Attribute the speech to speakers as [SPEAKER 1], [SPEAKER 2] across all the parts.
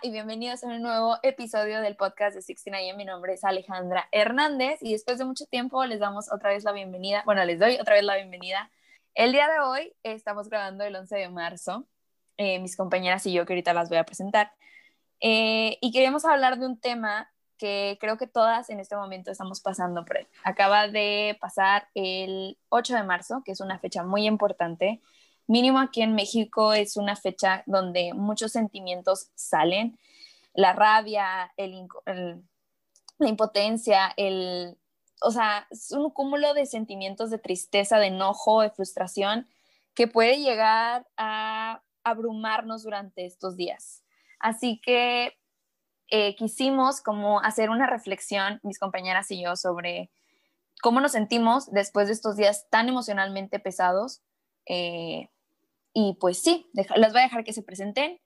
[SPEAKER 1] Y bienvenidos a un nuevo episodio del podcast de 69. Mi nombre es Alejandra Hernández y después de mucho tiempo les damos otra vez la bienvenida. Bueno, les doy otra vez la bienvenida. El día de hoy estamos grabando el 11 de marzo, eh, mis compañeras y yo que ahorita las voy a presentar. Eh, y queríamos hablar de un tema que creo que todas en este momento estamos pasando por él. Acaba de pasar el 8 de marzo, que es una fecha muy importante mínimo aquí en México es una fecha donde muchos sentimientos salen, la rabia, la impotencia, el, o sea, es un cúmulo de sentimientos de tristeza, de enojo, de frustración que puede llegar a abrumarnos durante estos días. Así que eh, quisimos como hacer una reflexión, mis compañeras y yo, sobre cómo nos sentimos después de estos días tan emocionalmente pesados. Eh, y pues sí, las voy a dejar que se presenten.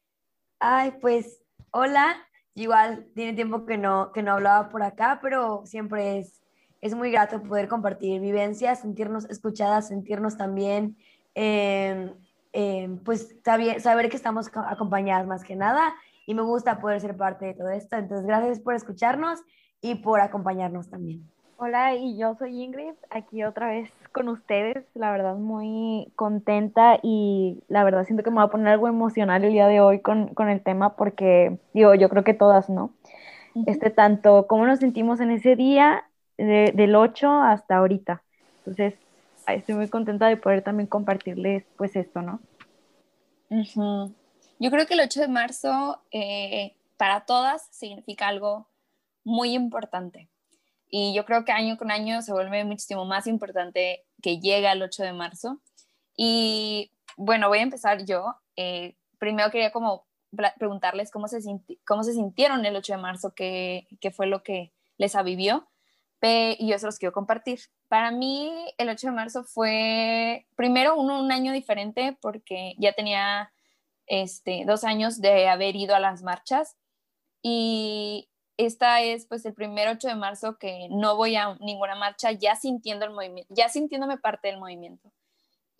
[SPEAKER 2] Ay, pues hola, igual tiene tiempo que no, que no hablaba por acá, pero siempre es, es muy grato poder compartir vivencias, sentirnos escuchadas, sentirnos también, em, em, pues saber, saber que estamos acompañadas más que nada y me gusta poder ser parte de todo esto. Entonces, gracias por escucharnos y por acompañarnos también.
[SPEAKER 3] Hola, y yo soy Ingrid, aquí otra vez con ustedes, la verdad muy contenta y la verdad siento que me va a poner algo emocional el día de hoy con, con el tema porque, digo, yo creo que todas, ¿no? Este tanto, cómo nos sentimos en ese día del 8 hasta ahorita. Entonces, estoy muy contenta de poder también compartirles pues esto, ¿no?
[SPEAKER 1] Yo creo que el 8 de marzo eh, para todas significa algo muy importante y yo creo que año con año se vuelve muchísimo más importante que llega el 8 de marzo. Y bueno, voy a empezar yo. Eh, primero quería como preguntarles cómo se, cómo se sintieron el 8 de marzo, qué, qué fue lo que les avivió. Y yo se los quiero compartir. Para mí, el 8 de marzo fue primero un, un año diferente porque ya tenía este, dos años de haber ido a las marchas y esta es pues el primer 8 de marzo que no voy a ninguna marcha ya sintiendo el movimiento, ya sintiéndome parte del movimiento.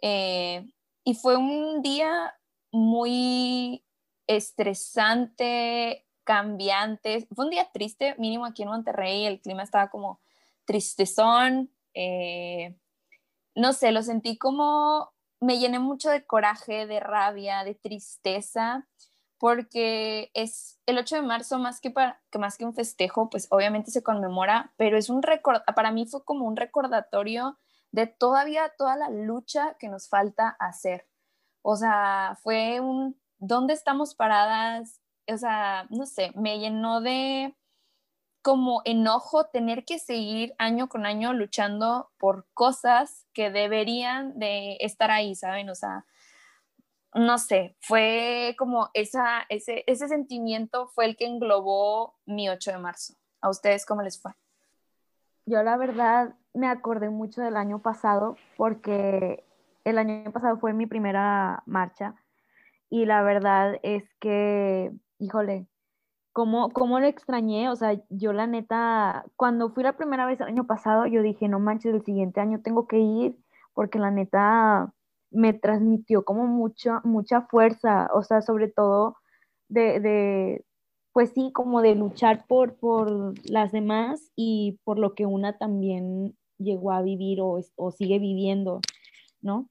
[SPEAKER 1] Eh, y fue un día muy estresante, cambiante. Fue un día triste, mínimo aquí en Monterrey, el clima estaba como tristezón. Eh, no sé, lo sentí como, me llené mucho de coraje, de rabia, de tristeza porque es el 8 de marzo más que, para, que más que un festejo, pues obviamente se conmemora, pero es un record, para mí fue como un recordatorio de todavía toda la lucha que nos falta hacer. O sea, fue un, ¿dónde estamos paradas? O sea, no sé, me llenó de como enojo tener que seguir año con año luchando por cosas que deberían de estar ahí, ¿saben? O sea, no sé, fue como esa, ese, ese sentimiento fue el que englobó mi 8 de marzo. ¿A ustedes cómo les fue?
[SPEAKER 3] Yo la verdad me acordé mucho del año pasado porque el año pasado fue mi primera marcha y la verdad es que, híjole, ¿cómo, cómo lo extrañé? O sea, yo la neta, cuando fui la primera vez el año pasado, yo dije, no manches, el siguiente año tengo que ir porque la neta me transmitió como mucha, mucha fuerza, o sea, sobre todo de, pues sí, como de luchar por, por las demás y por lo que una también llegó a vivir o, o sigue viviendo, ¿no?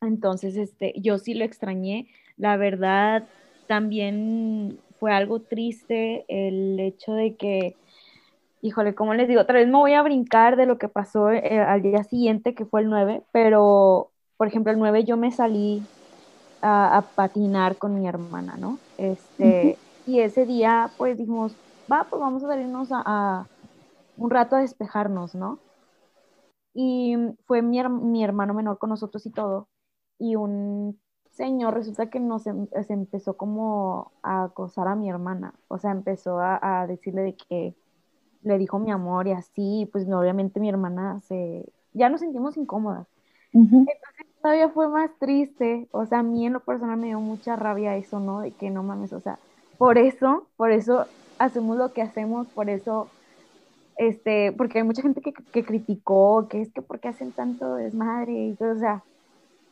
[SPEAKER 3] Entonces, este, yo sí lo extrañé. La verdad, también fue algo triste el hecho de que, híjole, como les digo, otra vez me voy a brincar de lo que pasó eh, al día siguiente, que fue el 9, pero por ejemplo, el 9 yo me salí a, patinar con mi hermana, ¿no? Este, Y ese día, pues dijimos, va, pues vamos a salirnos a, un rato a despejarnos, ¿no? Y fue mi, mi, hermano menor con nosotros y todo. Y un señor resulta que nos em, se empezó como a acosar a mi hermana. O sea, empezó a, a decirle de que le dijo mi amor y así, pues obviamente mi hermana se, ya nos sentimos incómodas. Entonces todavía fue más triste, o sea, a mí en lo personal me dio mucha rabia eso, ¿no? De que no mames, o sea, por eso, por eso hacemos lo que hacemos, por eso, este, porque hay mucha gente que, que criticó, que es que porque hacen tanto desmadre y todo, o sea,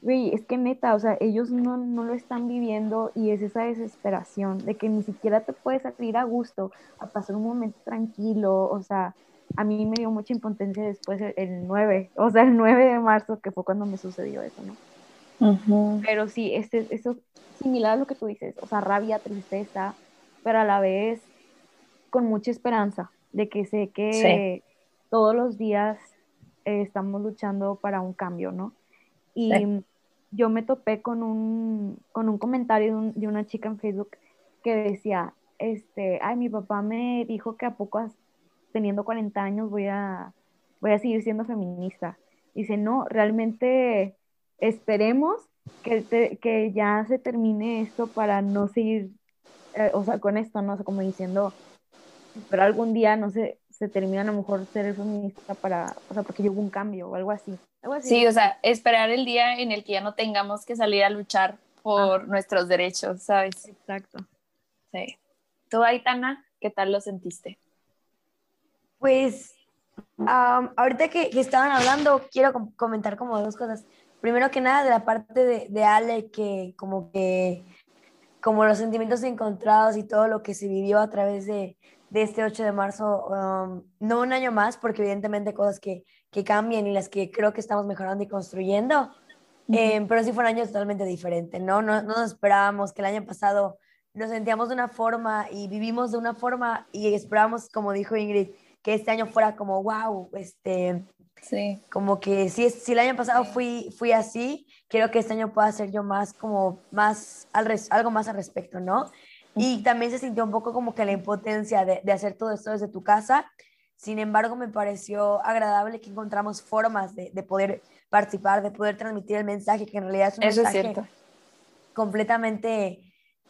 [SPEAKER 3] güey, es que neta, o sea, ellos no, no lo están viviendo y es esa desesperación de que ni siquiera te puedes salir a gusto, a pasar un momento tranquilo, o sea, a mí me dio mucha impotencia después el, 9, o sea, el 9 de marzo, que fue cuando me sucedió eso, ¿no? Pero sí, este, eso similar a lo que tú dices, o sea, rabia, tristeza, pero a la vez con mucha esperanza de que sé que todos los días eh, estamos luchando para un cambio, ¿no? Y yo me topé con un, con un comentario de, una chica en Facebook que decía, este, ay, mi papá me dijo que a poco teniendo 40 años voy a, voy a seguir siendo feminista. Dice, no, realmente esperemos que, que ya se termine esto para no seguir, eh, o sea, con esto, ¿no? sé, como diciendo, pero algún día, no sé, se termina a lo mejor ser feminista para, o sea, porque hubo un cambio o algo así.
[SPEAKER 1] Sí, o sea, esperar el día en el que ya no tengamos que salir a luchar por nuestros derechos, ¿sabes?
[SPEAKER 3] Exacto.
[SPEAKER 1] Sí. ¿Tú, Aitana, qué tal lo sentiste?
[SPEAKER 2] Pues, ahorita que, estaban hablando, quiero comentar como dos cosas. Primero que nada, de la parte de, de Ale, que como que, como los sentimientos encontrados y todo lo que se vivió a través de, de este 8 de marzo, um, no un año más, porque evidentemente cosas que, que cambian y las que creo que estamos mejorando y construyendo, eh, pero sí fue un año totalmente diferente, ¿no? ¿no? No nos esperábamos que el año pasado nos sentíamos de una forma y vivimos de una forma y esperábamos, como dijo Ingrid, que este año fuera como, wow, este,
[SPEAKER 1] sí.
[SPEAKER 2] como que si, si el año pasado fui, fui así, quiero que este año pueda ser yo más, como, más, al algo más al respecto, ¿no? Y también se sintió un poco como que la impotencia de, de, hacer todo esto desde tu casa. Sin embargo, me pareció agradable que encontramos formas de, de poder participar, de poder transmitir el mensaje, que en realidad es un
[SPEAKER 1] Eso
[SPEAKER 2] mensaje
[SPEAKER 1] es
[SPEAKER 2] completamente,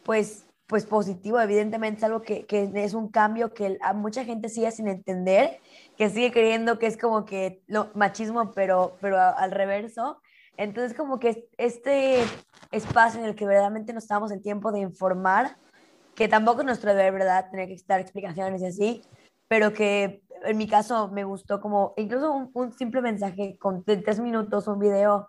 [SPEAKER 2] pues, pues positivo. Evidentemente es algo que, que, es un cambio que a mucha gente sigue sin entender, que sigue creyendo que es como que lo, machismo, pero, pero al reverso. Entonces, como que este espacio en el que verdaderamente nos estamos en tiempo de informar, que tampoco es nuestro deber, ¿verdad? Tener que dar explicaciones y así, pero que en mi caso me gustó como incluso un, simple mensaje con tres minutos, un video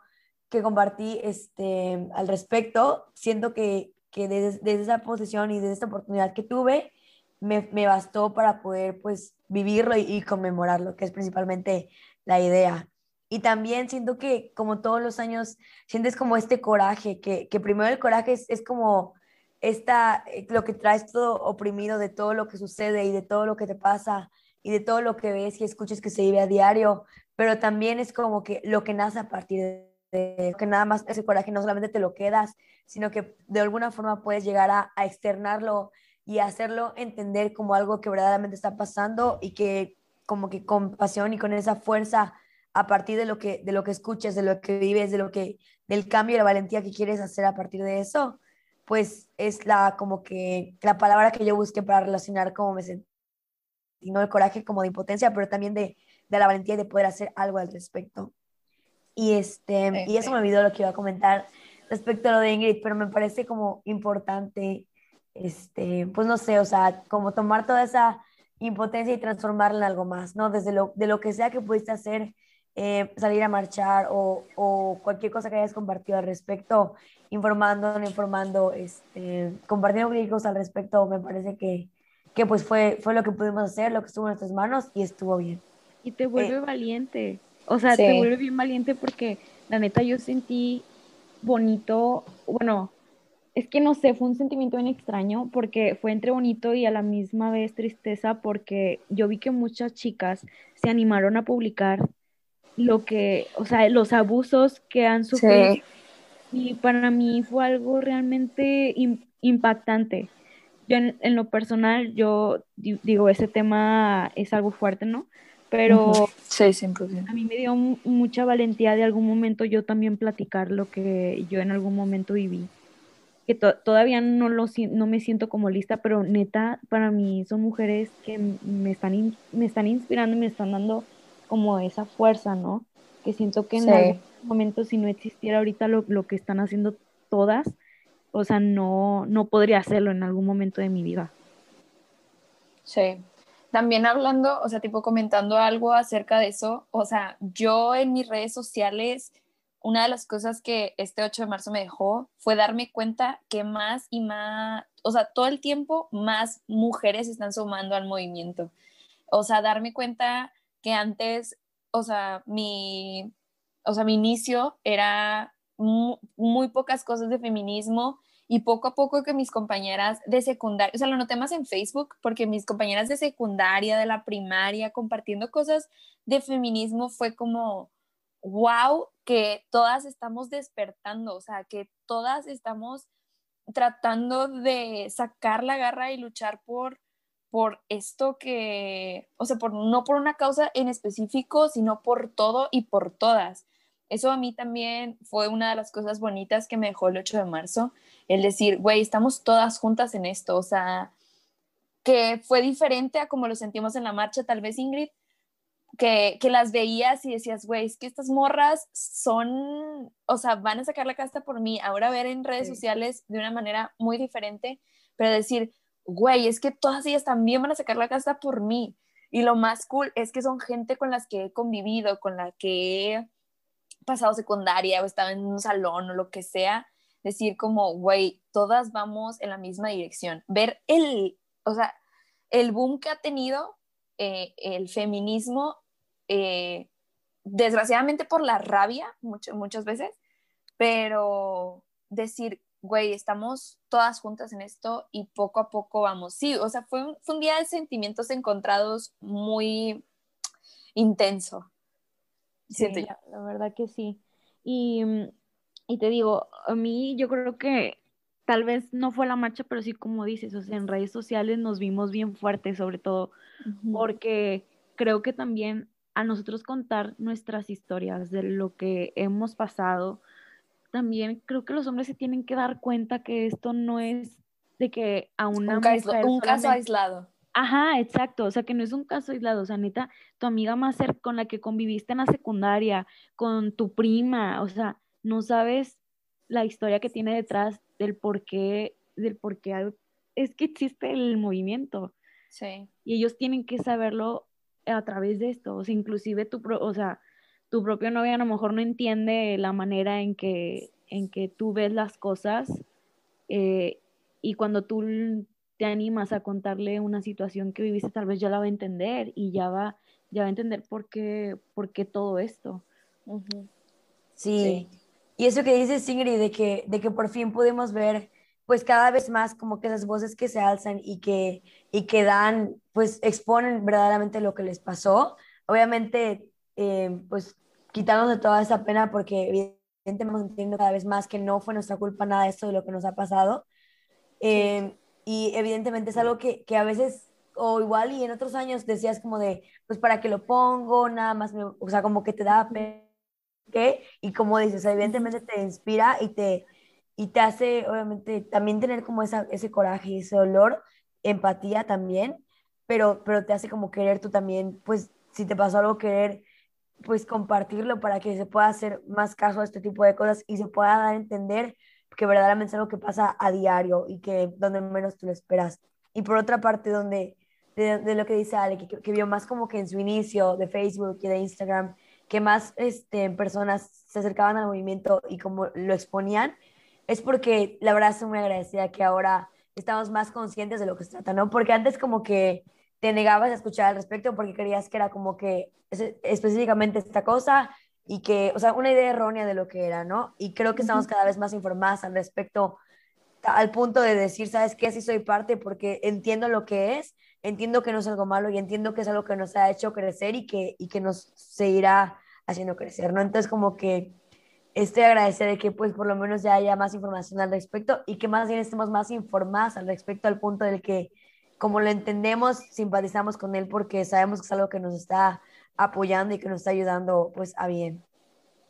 [SPEAKER 2] que compartí este, al respecto, siento que, que desde, esa posición y desde esta oportunidad que tuve, me, me bastó para poder pues vivirlo y, y, conmemorarlo, que es principalmente la idea. Y también siento que como todos los años, sientes como este coraje, que, que primero el coraje es, es como esta, eh, lo que traes todo oprimido de todo lo que sucede y de todo lo que te pasa y de todo lo que ves y escuchas que se vive a diario, pero también es como que lo que nace a partir de, que nada más ese coraje no solamente te lo quedas, sino que de alguna forma puedes llegar a, a externarlo y hacerlo entender como algo que verdaderamente está pasando y que como que con pasión y con esa fuerza a partir de lo que de lo que escuchas, de lo que vives, de lo que del cambio y la valentía que quieres hacer a partir de eso, pues es la como que la palabra que yo busqué para relacionar cómo me sentí, no el coraje como de impotencia, pero también de, de la valentía de poder hacer algo al respecto. Y, este, y eso me olvidó lo que iba a comentar respecto a lo de Ingrid, pero me parece como importante, este, pues no sé, o sea, como tomar toda esa impotencia y transformarla en algo más, ¿no? Desde lo, de lo que sea que pudiste hacer, eh, salir a marchar o, o, cualquier cosa que hayas compartido al respecto, informando, no informando, este, compartiendo críticos al respecto, me parece que, que pues fue, fue lo que pudimos hacer, lo que estuvo en nuestras manos y estuvo bien.
[SPEAKER 3] Y te vuelve eh, valiente, o sea, sí. te vuelve bien valiente porque la neta yo sentí bonito, bueno, es que no sé, fue un sentimiento bien extraño porque fue entre bonito y a la misma vez tristeza porque yo vi que muchas chicas se animaron a publicar lo que, o sea, los abusos que han sufrido. Sí. Y para mí fue algo realmente impactante. Yo en, en, lo personal, yo digo, ese tema es algo fuerte, ¿no? Pero
[SPEAKER 1] sí, 100%.
[SPEAKER 3] a mí me dio mucha valentía de algún momento yo también platicar lo que yo en algún momento viví. Que to todavía no, lo, no me siento como lista, pero neta, para mí son mujeres que me están, me están inspirando y me están dando como esa fuerza, ¿no? Que siento que en sí. algún momento si no existiera ahorita lo, lo, que están haciendo todas, o sea, no, no podría hacerlo en algún momento de mi vida.
[SPEAKER 1] Sí. También hablando, o sea, tipo comentando algo acerca de eso, o sea, yo en mis redes sociales una de las cosas que este 8 de marzo me dejó fue darme cuenta que más y más, o sea, todo el tiempo más mujeres están sumando al movimiento. O sea, darme cuenta que antes, o sea, mi, o sea, mi inicio era muy, pocas cosas de feminismo y poco a poco que mis compañeras de secundaria, o sea, lo noté más en Facebook porque mis compañeras de secundaria, de la primaria, compartiendo cosas de feminismo fue como, wow, que todas estamos despertando, o sea, que todas estamos tratando de sacar la garra y luchar por por esto que, o sea, por, no por una causa en específico, sino por todo y por todas. Eso a mí también fue una de las cosas bonitas que me dejó el 8 de marzo, el decir, güey, estamos todas juntas en esto, o sea, que fue diferente a como lo sentimos en la marcha, tal vez Ingrid, que, que las veías y decías, güey, es que estas morras son, o sea, van a sacar la casta por mí, ahora ver en redes sociales de una manera muy diferente, pero decir, güey, es que todas ellas también van a sacar la casta por mí. Y lo más cool es que son gente con las que he convivido, con la que he pasado secundaria o estado en un salón o lo que sea. Decir como, güey, todas vamos en la misma dirección. Ver el, o sea, el boom que ha tenido eh, el feminismo, eh, desgraciadamente por la rabia, muchas veces, pero decir, güey, estamos todas juntas en esto y poco a poco vamos. Sí, o sea, fue un, día de sentimientos encontrados muy intenso.
[SPEAKER 3] Siento yo. La, verdad que sí. Y, y, te digo, a mí yo creo que tal vez no fue la marcha, pero sí como dices, o sea, en redes sociales nos vimos bien fuertes, sobre todo porque creo que también a nosotros contar nuestras historias de lo que hemos pasado, también creo que los hombres se tienen que dar cuenta que esto no es de que a una
[SPEAKER 1] un, un caso aislado.
[SPEAKER 3] Ajá, exacto, o sea que no es un caso aislado, o sea, neta, tu amiga más cerca con la que conviviste en la secundaria, con tu prima, o sea, no sabes la historia que tiene detrás del por qué, del por qué es que existe el movimiento.
[SPEAKER 1] Sí.
[SPEAKER 3] Y ellos tienen que saberlo a través de esto, o sea, inclusive tu, o sea, tu propio novio a lo mejor no entiende la manera en que, en que tú ves las cosas eh, y cuando tú te animas a contarle una situación que viviste, tal vez ya la va a entender y ya va, ya va a entender por qué, por qué todo esto.
[SPEAKER 2] sí. Y eso que dices, Ingrid, de que, de que por fin pudimos ver pues cada vez más como que esas voces que se alzan y que, y que dan, pues exponen verdaderamente lo que les pasó. Obviamente, eh, pues quitarnos de toda esa pena porque evidentemente vamos entendiendo cada vez más que no fue nuestra culpa nada de esto de lo que nos ha pasado. Eh, y evidentemente es algo que, que, a veces, o igual y en otros años decías como de, pues para que lo pongo, nada más, o sea, como que te da ¿qué? Y como dices, evidentemente te inspira y te, y te hace, obviamente, también tener como esa, ese coraje ese dolor, empatía también, pero, pero te hace como querer tú también, pues si te pasó algo, querer pues compartirlo para que se pueda hacer más caso a este tipo de cosas y se pueda dar a entender que verdaderamente es algo que pasa a diario y que donde menos tú lo esperas. Y por otra parte, donde de, lo que dice Ale, que, que, vio más como que en su inicio de Facebook y de Instagram, que más este, personas se acercaban al movimiento y como lo exponían, es porque la verdad estoy muy agradecida que ahora estamos más conscientes de lo que se trata, ¿no? Porque antes como que te negabas a escuchar al respecto porque creías que era como que específicamente esta cosa y que, o sea, una idea errónea de lo que era, ¿no? Y creo que estamos cada vez más informadas al respecto, al punto de decir, ¿sabes qué? Sí soy parte porque entiendo lo que es, entiendo que no es algo malo y entiendo que es algo que nos ha hecho crecer y que, y que nos seguirá haciendo crecer, ¿no? Entonces, como que estoy agradecida de que, pues, por lo menos ya haya más información al respecto y que más bien estemos más informadas al respecto al punto del que como lo entendemos, simpatizamos con él porque sabemos que es algo que nos está apoyando y que nos está ayudando pues a bien.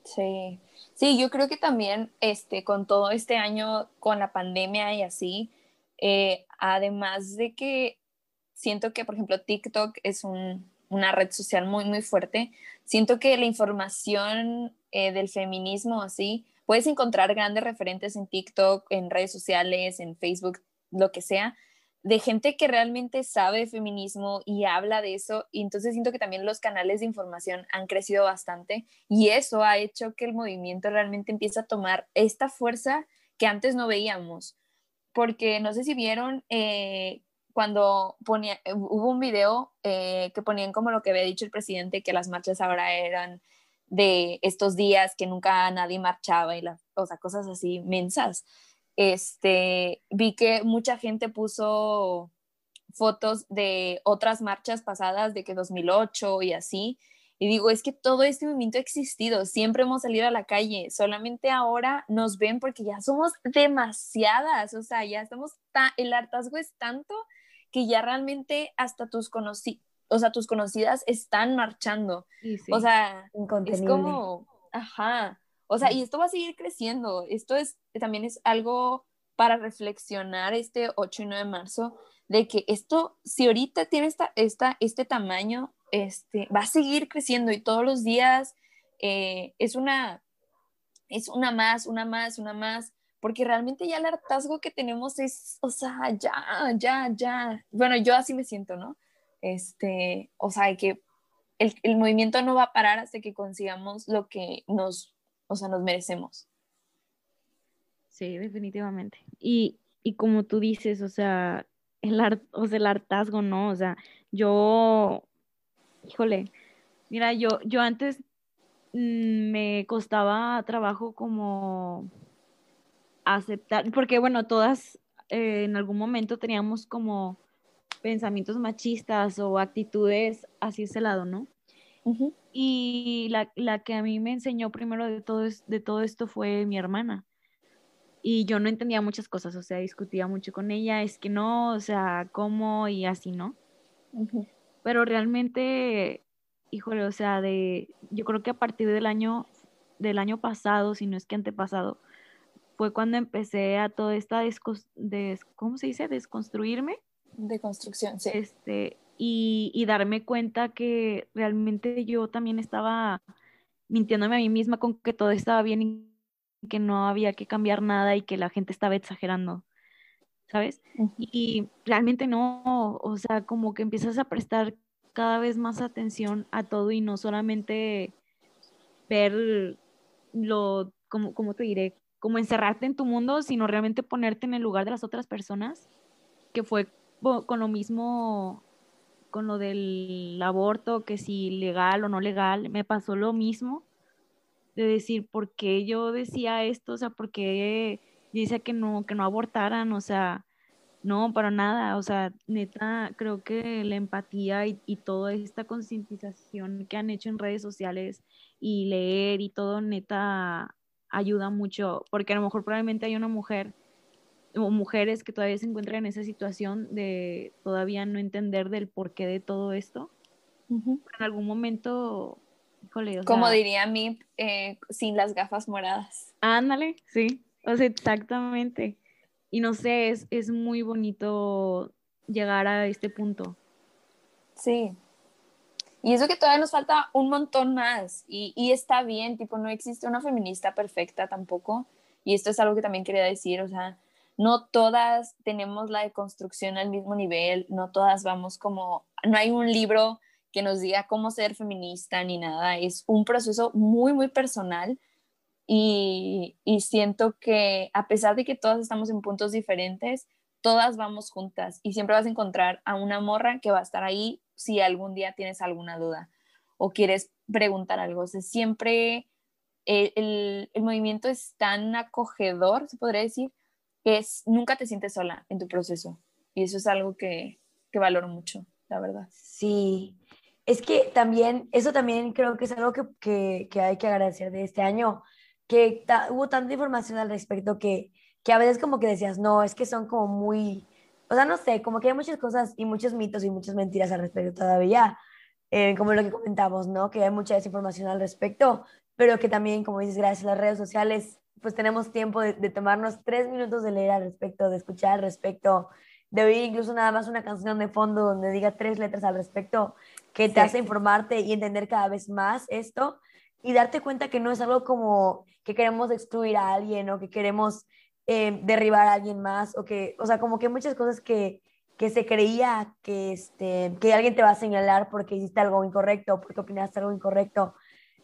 [SPEAKER 1] Sí, sí, yo creo que también este, con todo este año, con la pandemia y así, eh, además de que siento que, por ejemplo, TikTok es una red social muy, muy fuerte, siento que la información eh, del feminismo así, puedes encontrar grandes referentes en TikTok, en redes sociales, en Facebook, lo que sea, de gente que realmente sabe feminismo y habla de eso. Y entonces siento que también los canales de información han crecido bastante y eso ha hecho que el movimiento realmente empiece a tomar esta fuerza que antes no veíamos. Porque no sé si vieron eh, cuando ponía, hubo un video eh, que ponían como lo que había dicho el presidente, que las marchas ahora eran de estos días que nunca nadie marchaba y las cosas así mensas este, vi que mucha gente puso fotos de otras marchas pasadas, de que 2008 y así. Y digo, es que todo este movimiento ha existido, siempre hemos salido a la calle, solamente ahora nos ven porque ya somos demasiadas, o sea, ya estamos, el hartazgo es tanto que ya realmente hasta tus conocidos, o sea, tus conocidas están marchando. O sea, es como, ajá, o sea, y esto va a seguir creciendo. Esto es también es algo para reflexionar este 8 y 9 de marzo de que esto, si ahorita tiene esta, esta, este tamaño, este, va a seguir creciendo y todos los días eh, es una, es una más, una más, una más, porque realmente ya el hartazgo que tenemos es, o sea, ya, ya, ya. Bueno, yo así me siento, ¿no? Este, o sea, que el, el movimiento no va a parar hasta que consigamos lo que nos o sea, nos merecemos.
[SPEAKER 3] Sí, definitivamente. Y, como tú dices, o sea, el, o sea, el hartazgo, ¿no? O sea, yo, híjole, mira, yo, yo antes mm, me costaba trabajo como aceptar, porque bueno, todas eh, en algún momento teníamos como pensamientos machistas o actitudes hacia ese lado, ¿no? Y la, que a mí me enseñó primero de todo, de todo esto fue mi hermana. Y yo no entendía muchas cosas, o sea, discutía mucho con ella, es que no, o sea, cómo y así, ¿no? Pero realmente, híjole, o sea, de, yo creo que a partir del año, del año pasado, si no es que antepasado, fue cuando empecé a toda esta, des, ¿cómo se dice? Desconstruirme.
[SPEAKER 1] De construcción, sí.
[SPEAKER 3] Este, y, darme cuenta que realmente yo también estaba mintiéndome a mí misma con que todo estaba bien y que no había que cambiar nada y que la gente estaba exagerando, ¿sabes? Y realmente no, o sea, como que empiezas a prestar cada vez más atención a todo y no solamente ver lo, como, como te diré, como encerrarte en tu mundo, sino realmente ponerte en el lugar de las otras personas, que fue con lo mismo con lo del aborto, que si legal o no legal, me pasó lo mismo de decir por qué yo decía esto, o sea, por qué yo decía que no, que no abortaran, o sea, no, para nada, o sea, neta, creo que la empatía y, y toda esta concientización que han hecho en redes sociales y leer y todo, neta, ayuda mucho, porque a lo mejor probablemente hay una mujer o mujeres que todavía se encuentran en esa situación de todavía no entender del porqué de todo esto. En algún momento, híjole,
[SPEAKER 1] Como diría mi eh, sin las gafas moradas.
[SPEAKER 3] Ándale, sí, o sea, exactamente. Y no sé, es, es muy bonito llegar a este punto.
[SPEAKER 1] Sí. Y eso que todavía nos falta un montón más. Y, y está bien, tipo, no existe una feminista perfecta tampoco. Y esto es algo que también quería decir, o sea, no todas tenemos la deconstrucción al mismo nivel, no todas vamos como, no hay un libro que nos diga cómo ser feminista ni nada, es un proceso muy, muy personal y, siento que a pesar de que todas estamos en puntos diferentes, todas vamos juntas y siempre vas a encontrar a una morra que va a estar ahí si algún día tienes alguna duda o quieres preguntar algo. O siempre el, el, movimiento es tan acogedor, se podría decir, es nunca te sientes sola en tu proceso. Y eso es algo que, que valoro mucho, la verdad.
[SPEAKER 2] Sí, es que también, eso también creo que es algo que, que, que hay que agradecer de este año, que hubo tanta información al respecto que, que a veces como que decías, no, es que son como muy, o sea, no sé, como que hay muchas cosas y muchos mitos y muchas mentiras al respecto todavía, eh, como lo que comentamos, ¿no? Que hay mucha desinformación al respecto, pero que también, como dices, gracias a las redes sociales pues tenemos tiempo de, tomarnos tres minutos de leer al respecto, de escuchar al respecto, de oír incluso nada más una canción de fondo donde diga tres letras al respecto, que te hace informarte y entender cada vez más esto y darte cuenta que no es algo como que queremos excluir a alguien o que queremos eh, derribar a alguien más o que, o sea, como que muchas cosas que, que se creía que, este, que alguien te va a señalar porque hiciste algo incorrecto, porque opinaste algo incorrecto,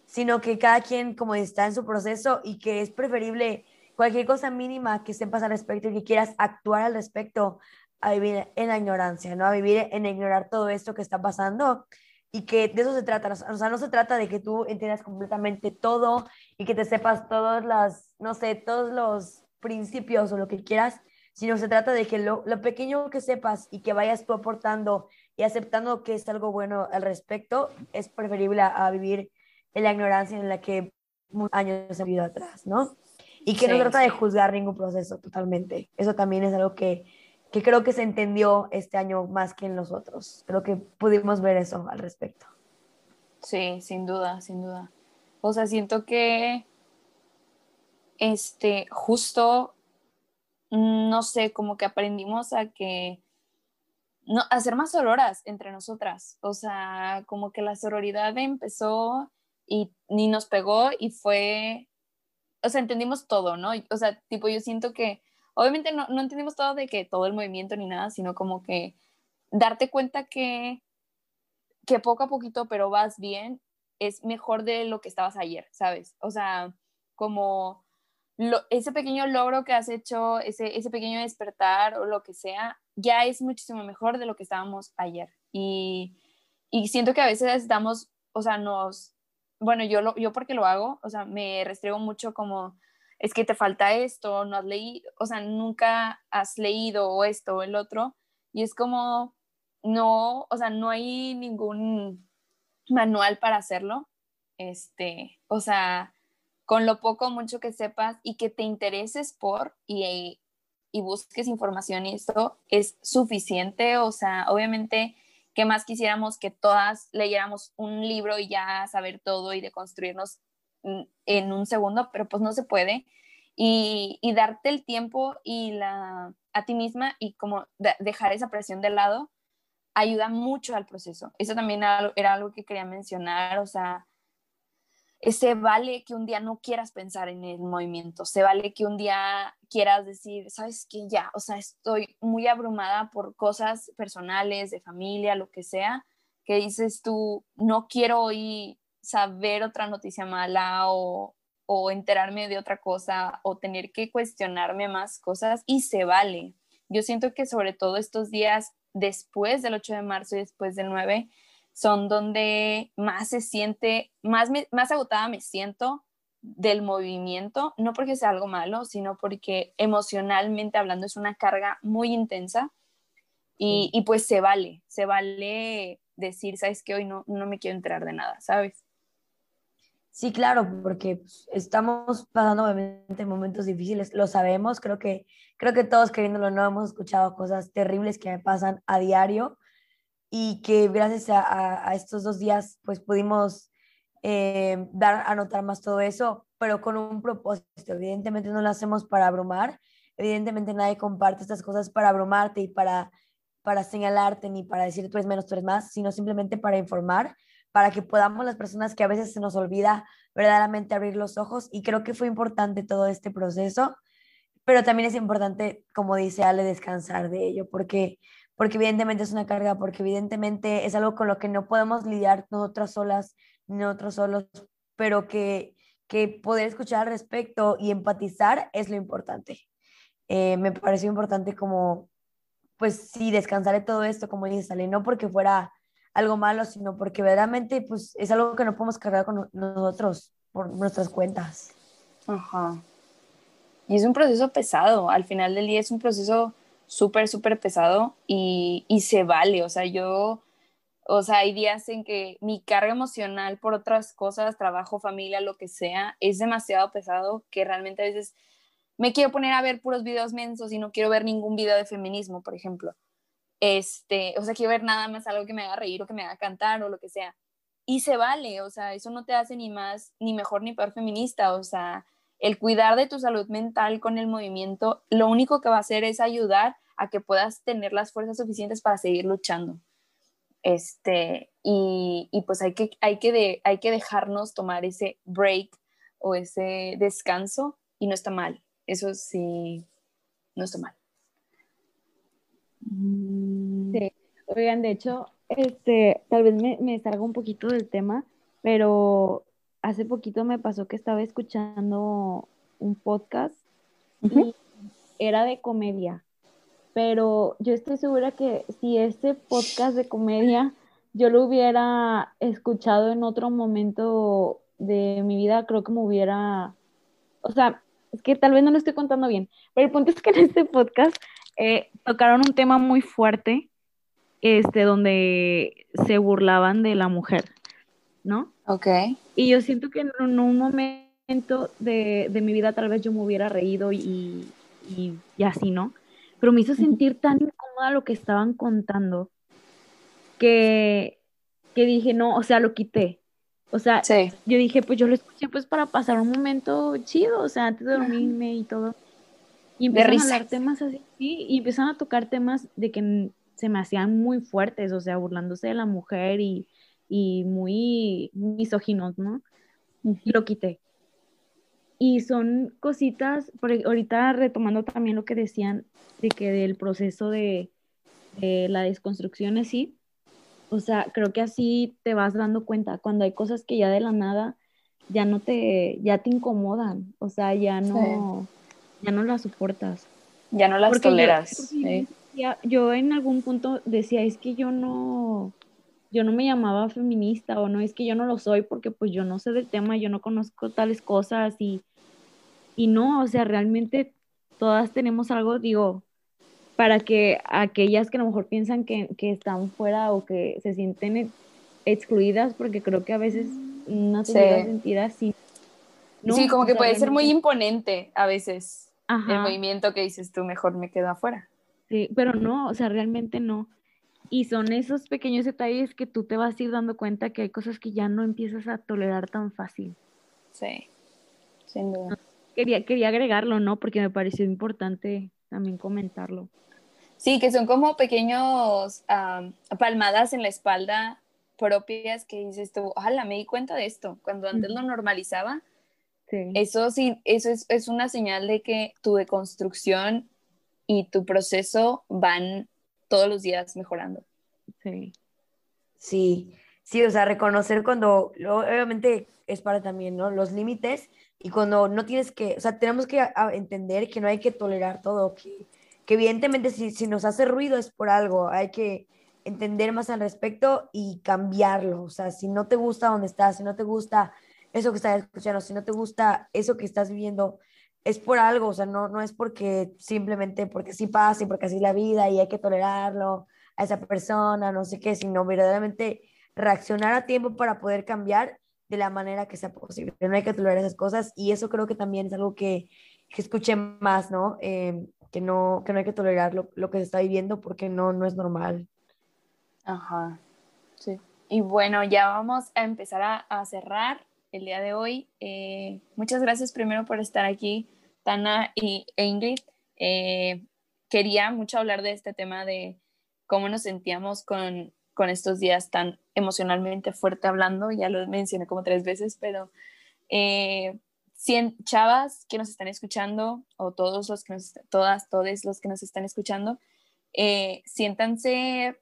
[SPEAKER 2] sino que cada quien como está en su proceso y que es preferible cualquier cosa mínima que sepas al respecto y que quieras actuar al respecto a vivir en la ignorancia, ¿no? A vivir en ignorar todo esto que está pasando y que de eso se trata, o sea, no se trata de que tú entiendas completamente todo y que te sepas todas las, no sé, todos los principios o lo que quieras, sino se trata de que lo, lo pequeño que sepas y que vayas tú aportando y aceptando que es algo bueno al respecto, es preferible a, vivir en la ignorancia en la que muchos años han vivido atrás, ¿no? Y que no se trata de juzgar ningún proceso totalmente. Eso también es algo que que creo que se entendió este año más que en los otros. Creo que pudimos ver eso al respecto.
[SPEAKER 1] Sí, sin duda, sin duda. O sea, siento que este, justo, no sé, como que aprendimos a que, no, a ser más sororas entre nosotras. O sea, como que la sororidad empezó y ni nos pegó y fue, o sea, entendimos todo, ¿no? O sea, tipo, yo siento que obviamente no, no entendimos todo de que todo el movimiento ni nada, sino como que darte cuenta que, que poco a poquito, pero vas bien, es mejor de lo que estabas ayer, ¿sabes? O sea, como ese pequeño logro que has hecho, ese, ese pequeño despertar o lo que sea, ya es muchísimo mejor de lo que estábamos ayer. Y, y siento que a veces damos, o sea, nos, bueno, yo, lo, yo porque lo hago, o sea, me restrego mucho como es que te falta esto, no has leído, o sea, nunca has leído esto o el otro, y es como, no, o sea, no hay ningún manual para hacerlo, este, o sea, con lo poco mucho que sepas y que te intereses por y, y busques información y esto es suficiente, o sea, obviamente, ¿qué más quisiéramos que todas leyéramos un libro y ya saber todo y de construirnos en un segundo, pero pues no se puede. Y, darte el tiempo y la, a ti misma y como dejar esa presión de lado ayuda mucho al proceso. Eso también era algo que quería mencionar, o sea, se vale que un día no quieras pensar en el movimiento, se vale que un día quieras decir, sabes que ya, o sea, estoy muy abrumada por cosas personales, de familia, lo que sea, que dices tú, no quiero hoy saber otra noticia mala o, o enterarme de otra cosa o tener que cuestionarme más cosas y se vale. Yo siento que sobre todo estos días después del 8 de marzo y después del 9 son donde más se siente, más, más agotada me siento del movimiento, no porque sea algo malo, sino porque emocionalmente hablando es una carga muy intensa y, y pues se vale, se vale decir, sabes que hoy no, no me quiero enterar de nada, ¿sabes?
[SPEAKER 2] Sí, claro, porque pues, estamos pasando obviamente momentos difíciles, lo sabemos, creo que, creo que todos queriéndolo no hemos escuchado cosas terribles que me pasan a diario y que gracias a, estos dos días pues pudimos eh, dar a notar más todo eso, pero con un propósito. Evidentemente no lo hacemos para abrumar, evidentemente nadie comparte estas cosas para abrumarte y para, para señalarte ni para decir tú eres menos, tú eres más, sino simplemente para informar para que podamos las personas que a veces se nos olvida verdaderamente abrir los ojos y creo que fue importante todo este proceso, pero también es importante, como dice Ale, descansar de ello, porque, porque evidentemente es una carga, porque evidentemente es algo con lo que no podemos lidiar nosotras solas, nosotros solos, pero que, que poder escuchar al respecto y empatizar es lo importante. Eh, me pareció importante como, pues sí, descansar de todo esto, como dice Ale, no porque fuera algo malo, sino porque verdaderamente pues, es algo que no podemos cargar con nosotros por nuestras cuentas.
[SPEAKER 1] Ajá. Y es un proceso pesado, al final del día es un proceso súper, súper pesado y, y se vale, o sea, yo, o sea, hay días en que mi carga emocional por otras cosas, trabajo, familia, lo que sea, es demasiado pesado que realmente a veces me quiero poner a ver puros videos mensos y no quiero ver ningún video de feminismo, por ejemplo. Este, o sea, quiero ver nada más algo que me haga reír o que me haga cantar o lo que sea. Y se vale, o sea, eso no te hace ni más, ni mejor ni peor feminista, o sea, el cuidar de tu salud mental con el movimiento, lo único que va a hacer es ayudar a que puedas tener las fuerzas suficientes para seguir luchando. Este, y, y pues hay que, hay, que de, hay que dejarnos tomar ese break o ese descanso y no está mal, eso sí, no está mal.
[SPEAKER 3] Mm, Sí, oigan, de hecho, este, tal vez me, me salga un poquito del tema, pero hace poquito me pasó que estaba escuchando un podcast y era de comedia, pero yo estoy segura que si ese podcast de comedia yo lo hubiera escuchado en otro momento de mi vida, creo que me hubiera, o sea, es que tal vez no lo estoy contando bien, pero el punto es que en este podcast eh, tocaron un tema muy fuerte, este, donde se burlaban de la mujer, ¿no?
[SPEAKER 1] Ok.
[SPEAKER 3] Y yo siento que en un momento de, de mi vida tal vez yo me hubiera reído y, y, y así, ¿no? Pero me hizo sentir tan incómoda lo que estaban contando que, que dije, no, o sea, lo quité. O sea,
[SPEAKER 1] Sí.
[SPEAKER 3] yo dije, pues yo lo escuché pues para pasar un momento chido, o sea, antes de dormirme y todo. Y empiezan a hablar temas así, sí, y empiezan a tocar temas de que se me hacían muy fuertes, o sea, burlándose de la mujer y, y muy misóginos, ¿no? Y lo quité. Y son cositas, por, e- ahorita retomando también lo que decían, de que del proceso de, de la desconstrucción así, o sea, creo que así te vas dando cuenta, cuando hay cosas que ya de la nada ya no te, ya te incomodan, o sea, ya no, ya no las soportas.
[SPEAKER 1] Ya no las
[SPEAKER 3] Porque
[SPEAKER 1] toleras.
[SPEAKER 3] yo
[SPEAKER 1] sí.
[SPEAKER 3] yo en algún punto decía, es que yo no, yo no me llamaba feminista o no, es que yo no lo soy porque pues yo no sé del tema, yo no conozco tales cosas y, y no, o sea, realmente todas tenemos algo, digo, para que aquellas que a lo mejor piensan que, que están fuera o que se sienten ex- excluidas, porque creo que a veces no se
[SPEAKER 1] Sí.
[SPEAKER 3] llega a sentir así. No,
[SPEAKER 1] sí, como que puede ser muy imponente a veces el movimiento que dices tú, mejor me quedo afuera.
[SPEAKER 3] Sí, pero no, o sea, realmente no. Y son esos pequeños detalles que tú te vas a ir dando cuenta que hay cosas que ya no empiezas a tolerar tan fácil.
[SPEAKER 1] Sí, sin duda.
[SPEAKER 3] Quería, quería agregarlo, ¿no? Porque me pareció importante también comentarlo.
[SPEAKER 1] Sí, que son como pequeños palmadas en la espalda propias que dices tú, ojalá me di cuenta de esto, cuando antes lo normalizaba.
[SPEAKER 3] Sí.
[SPEAKER 1] Eso sí, eso es, es una señal de que tu deconstrucción y tu proceso van todos los días mejorando.
[SPEAKER 3] sí.
[SPEAKER 2] Sí, sí, o sea, reconocer cuando, obviamente es para también, ¿no? Los límites y cuando no tienes que, o sea, tenemos que entender que no hay que tolerar todo, que, que evidentemente si, si nos hace ruido es por algo, hay que entender más al respecto y cambiarlo, o sea, si no te gusta donde estás, si no te gusta eso que estás escuchando, si no te gusta eso que estás viviendo, es por algo, o sea, no, no es porque simplemente porque sí pasa y porque así es la vida y hay que tolerarlo a esa persona, no sé qué, sino verdaderamente reaccionar a tiempo para poder cambiar de la manera que sea posible. No hay que tolerar esas cosas y eso creo que también es algo que, que escuché más, ¿no? Eh, que ¿no? Que no hay que tolerar lo, lo que se está viviendo porque no, no es normal.
[SPEAKER 1] Ajá, sí. Y bueno, ya vamos a empezar a, a cerrar el día de hoy. Eh, muchas gracias primero por estar aquí, Tana y e Ingrid. Eh, quería mucho hablar de este tema de cómo nos sentíamos con, con estos días tan emocionalmente fuerte hablando. Ya lo mencioné como tres veces, pero eh, cien chavas que nos están escuchando o todos los que nos, todas, todos los que nos están escuchando, eh, siéntanse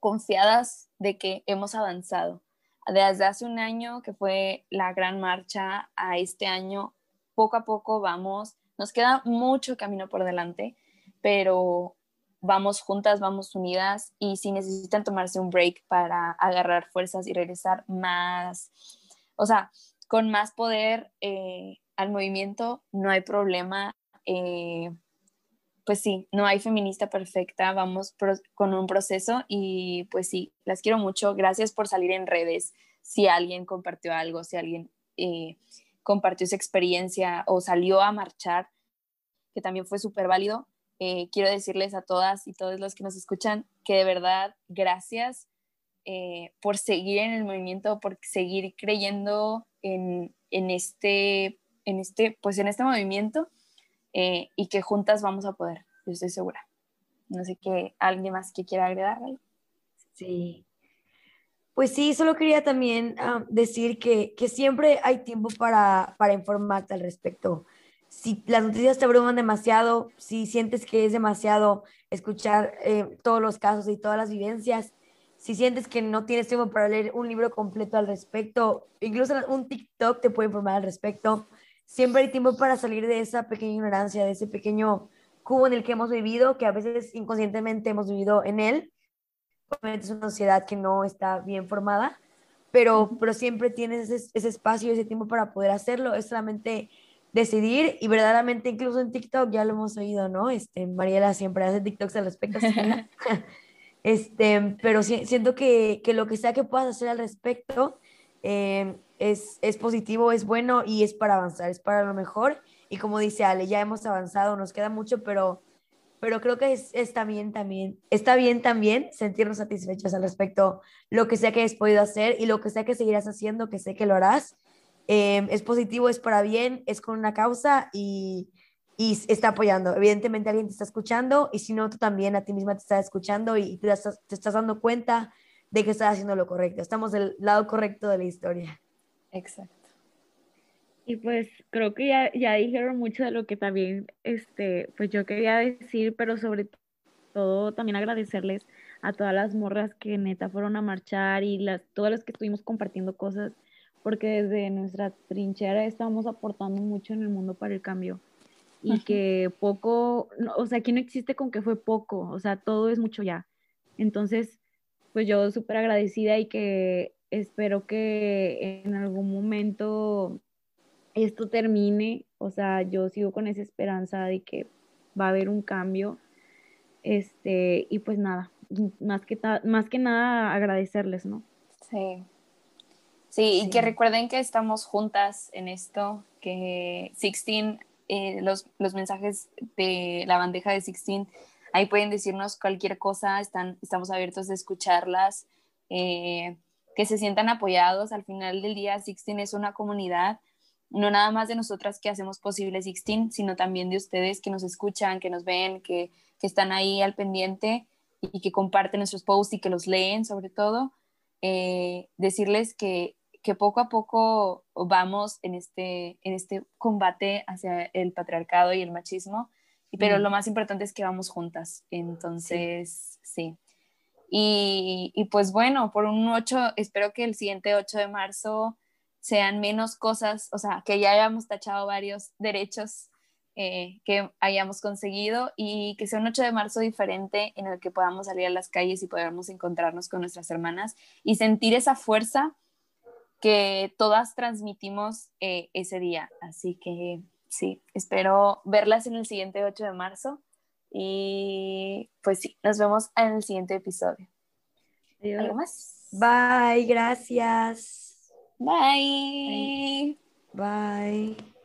[SPEAKER 1] confiadas de que hemos avanzado. Desde hace un año que fue la gran marcha a este año, poco a poco vamos, nos queda mucho camino por delante, pero vamos juntas, vamos unidas y si necesitan tomarse un break para agarrar fuerzas y regresar más, o sea, con más poder eh, al movimiento, no hay problema. Eh, pues sí, no hay feminista perfecta, vamos con un proceso y pues sí, las quiero mucho. Gracias por salir en redes. Si alguien compartió algo, si alguien eh, compartió su experiencia o salió a marchar, que también fue súper válido, eh, quiero decirles a todas y todos los que nos escuchan que de verdad, gracias eh, por seguir en el movimiento, por seguir creyendo en, en, este, en, este, pues en este movimiento eh, y que juntas vamos a poder, yo estoy segura. No sé qué, alguien más que quiera agregar.
[SPEAKER 2] Sí. Pues sí, solo quería también uh, decir que, que, siempre hay tiempo para, para informarte al respecto. Si las noticias te abruman demasiado, si sientes que es demasiado, escuchar eh, todos los casos y todas las vivencias. Si sientes que no tienes tiempo para leer un libro completo al respecto, incluso un TikTok te puede informar al respecto. Siempre hay tiempo para salir de esa pequeña ignorancia, de ese pequeño cubo en el que hemos vivido, que a veces inconscientemente hemos vivido en él. Obviamente es una sociedad que no está bien formada, pero, pero siempre tienes ese, ese espacio, ese tiempo para poder hacerlo. Es solamente decidir y verdaderamente incluso en TikTok ya lo hemos oído, ¿no? Este, Mariela siempre hace TikToks al respecto. este, pero siento que, que, lo que sea que puedas hacer al respecto eh, es, es positivo, es bueno y es para avanzar, es para lo mejor. Y como dice Ale, ya hemos avanzado, nos queda mucho, pero, pero creo que es, está bien también, está bien también sentirnos satisfechos al respecto, lo que sea que hayas podido hacer y lo que sea que seguirás haciendo, que sé que lo harás. Eh, es positivo, es para bien, es con una causa y, y, está apoyando. Evidentemente alguien te está escuchando y si no, tú también a ti misma te estás escuchando y te, te estás dando cuenta de que estás haciendo lo correcto. Estamos del lado correcto de la historia.
[SPEAKER 1] Exacto.
[SPEAKER 3] Y pues creo que ya, ya dijeron mucho de lo que también este, pues yo quería decir, pero sobre todo también agradecerles a todas las morras que neta fueron a marchar y las, todas las que estuvimos compartiendo cosas, porque desde nuestra trinchera estamos aportando mucho en el mundo para el cambio. Y que poco, o sea, aquí no existe con que fue poco, o sea, todo es mucho ya. Entonces, pues yo súper agradecida y que espero que en algún momento esto termine, o sea, yo sigo con esa esperanza de que va a haber un cambio, este, y pues nada, más que, más que nada agradecerles, ¿no?
[SPEAKER 1] Sí. sí. y que recuerden que estamos juntas en esto, que Sixteen, eh, los, los mensajes de la bandeja de Sixteen, ahí pueden decirnos cualquier cosa, están, estamos abiertos a escucharlas, eh, que se sientan apoyados. Al final del día, Sixteen es una comunidad no nada más de nosotras que hacemos posible Sixteen, sino también de ustedes que nos escuchan, que nos ven, que, están ahí al pendiente y que comparten nuestros posts y que los leen sobre todo. Eh, decirles que, poco a poco vamos en este, en este combate hacia el patriarcado y el machismo, pero lo más importante es que vamos juntas. Entonces, sí. Y, y, pues bueno, por un 8, espero que el siguiente 8 de marzo sean menos cosas, o sea, que ya hayamos tachado varios derechos eh, que hayamos conseguido y que sea un 8 de marzo diferente en el que podamos salir a las calles y podamos encontrarnos con nuestras hermanas y sentir esa fuerza que todas transmitimos eh, ese día. Así que sí, espero verlas en el siguiente 8 de marzo y pues sí, nos vemos en el siguiente episodio. ¿Algo más?
[SPEAKER 2] Bye, gracias.
[SPEAKER 1] Bye.
[SPEAKER 2] Bye.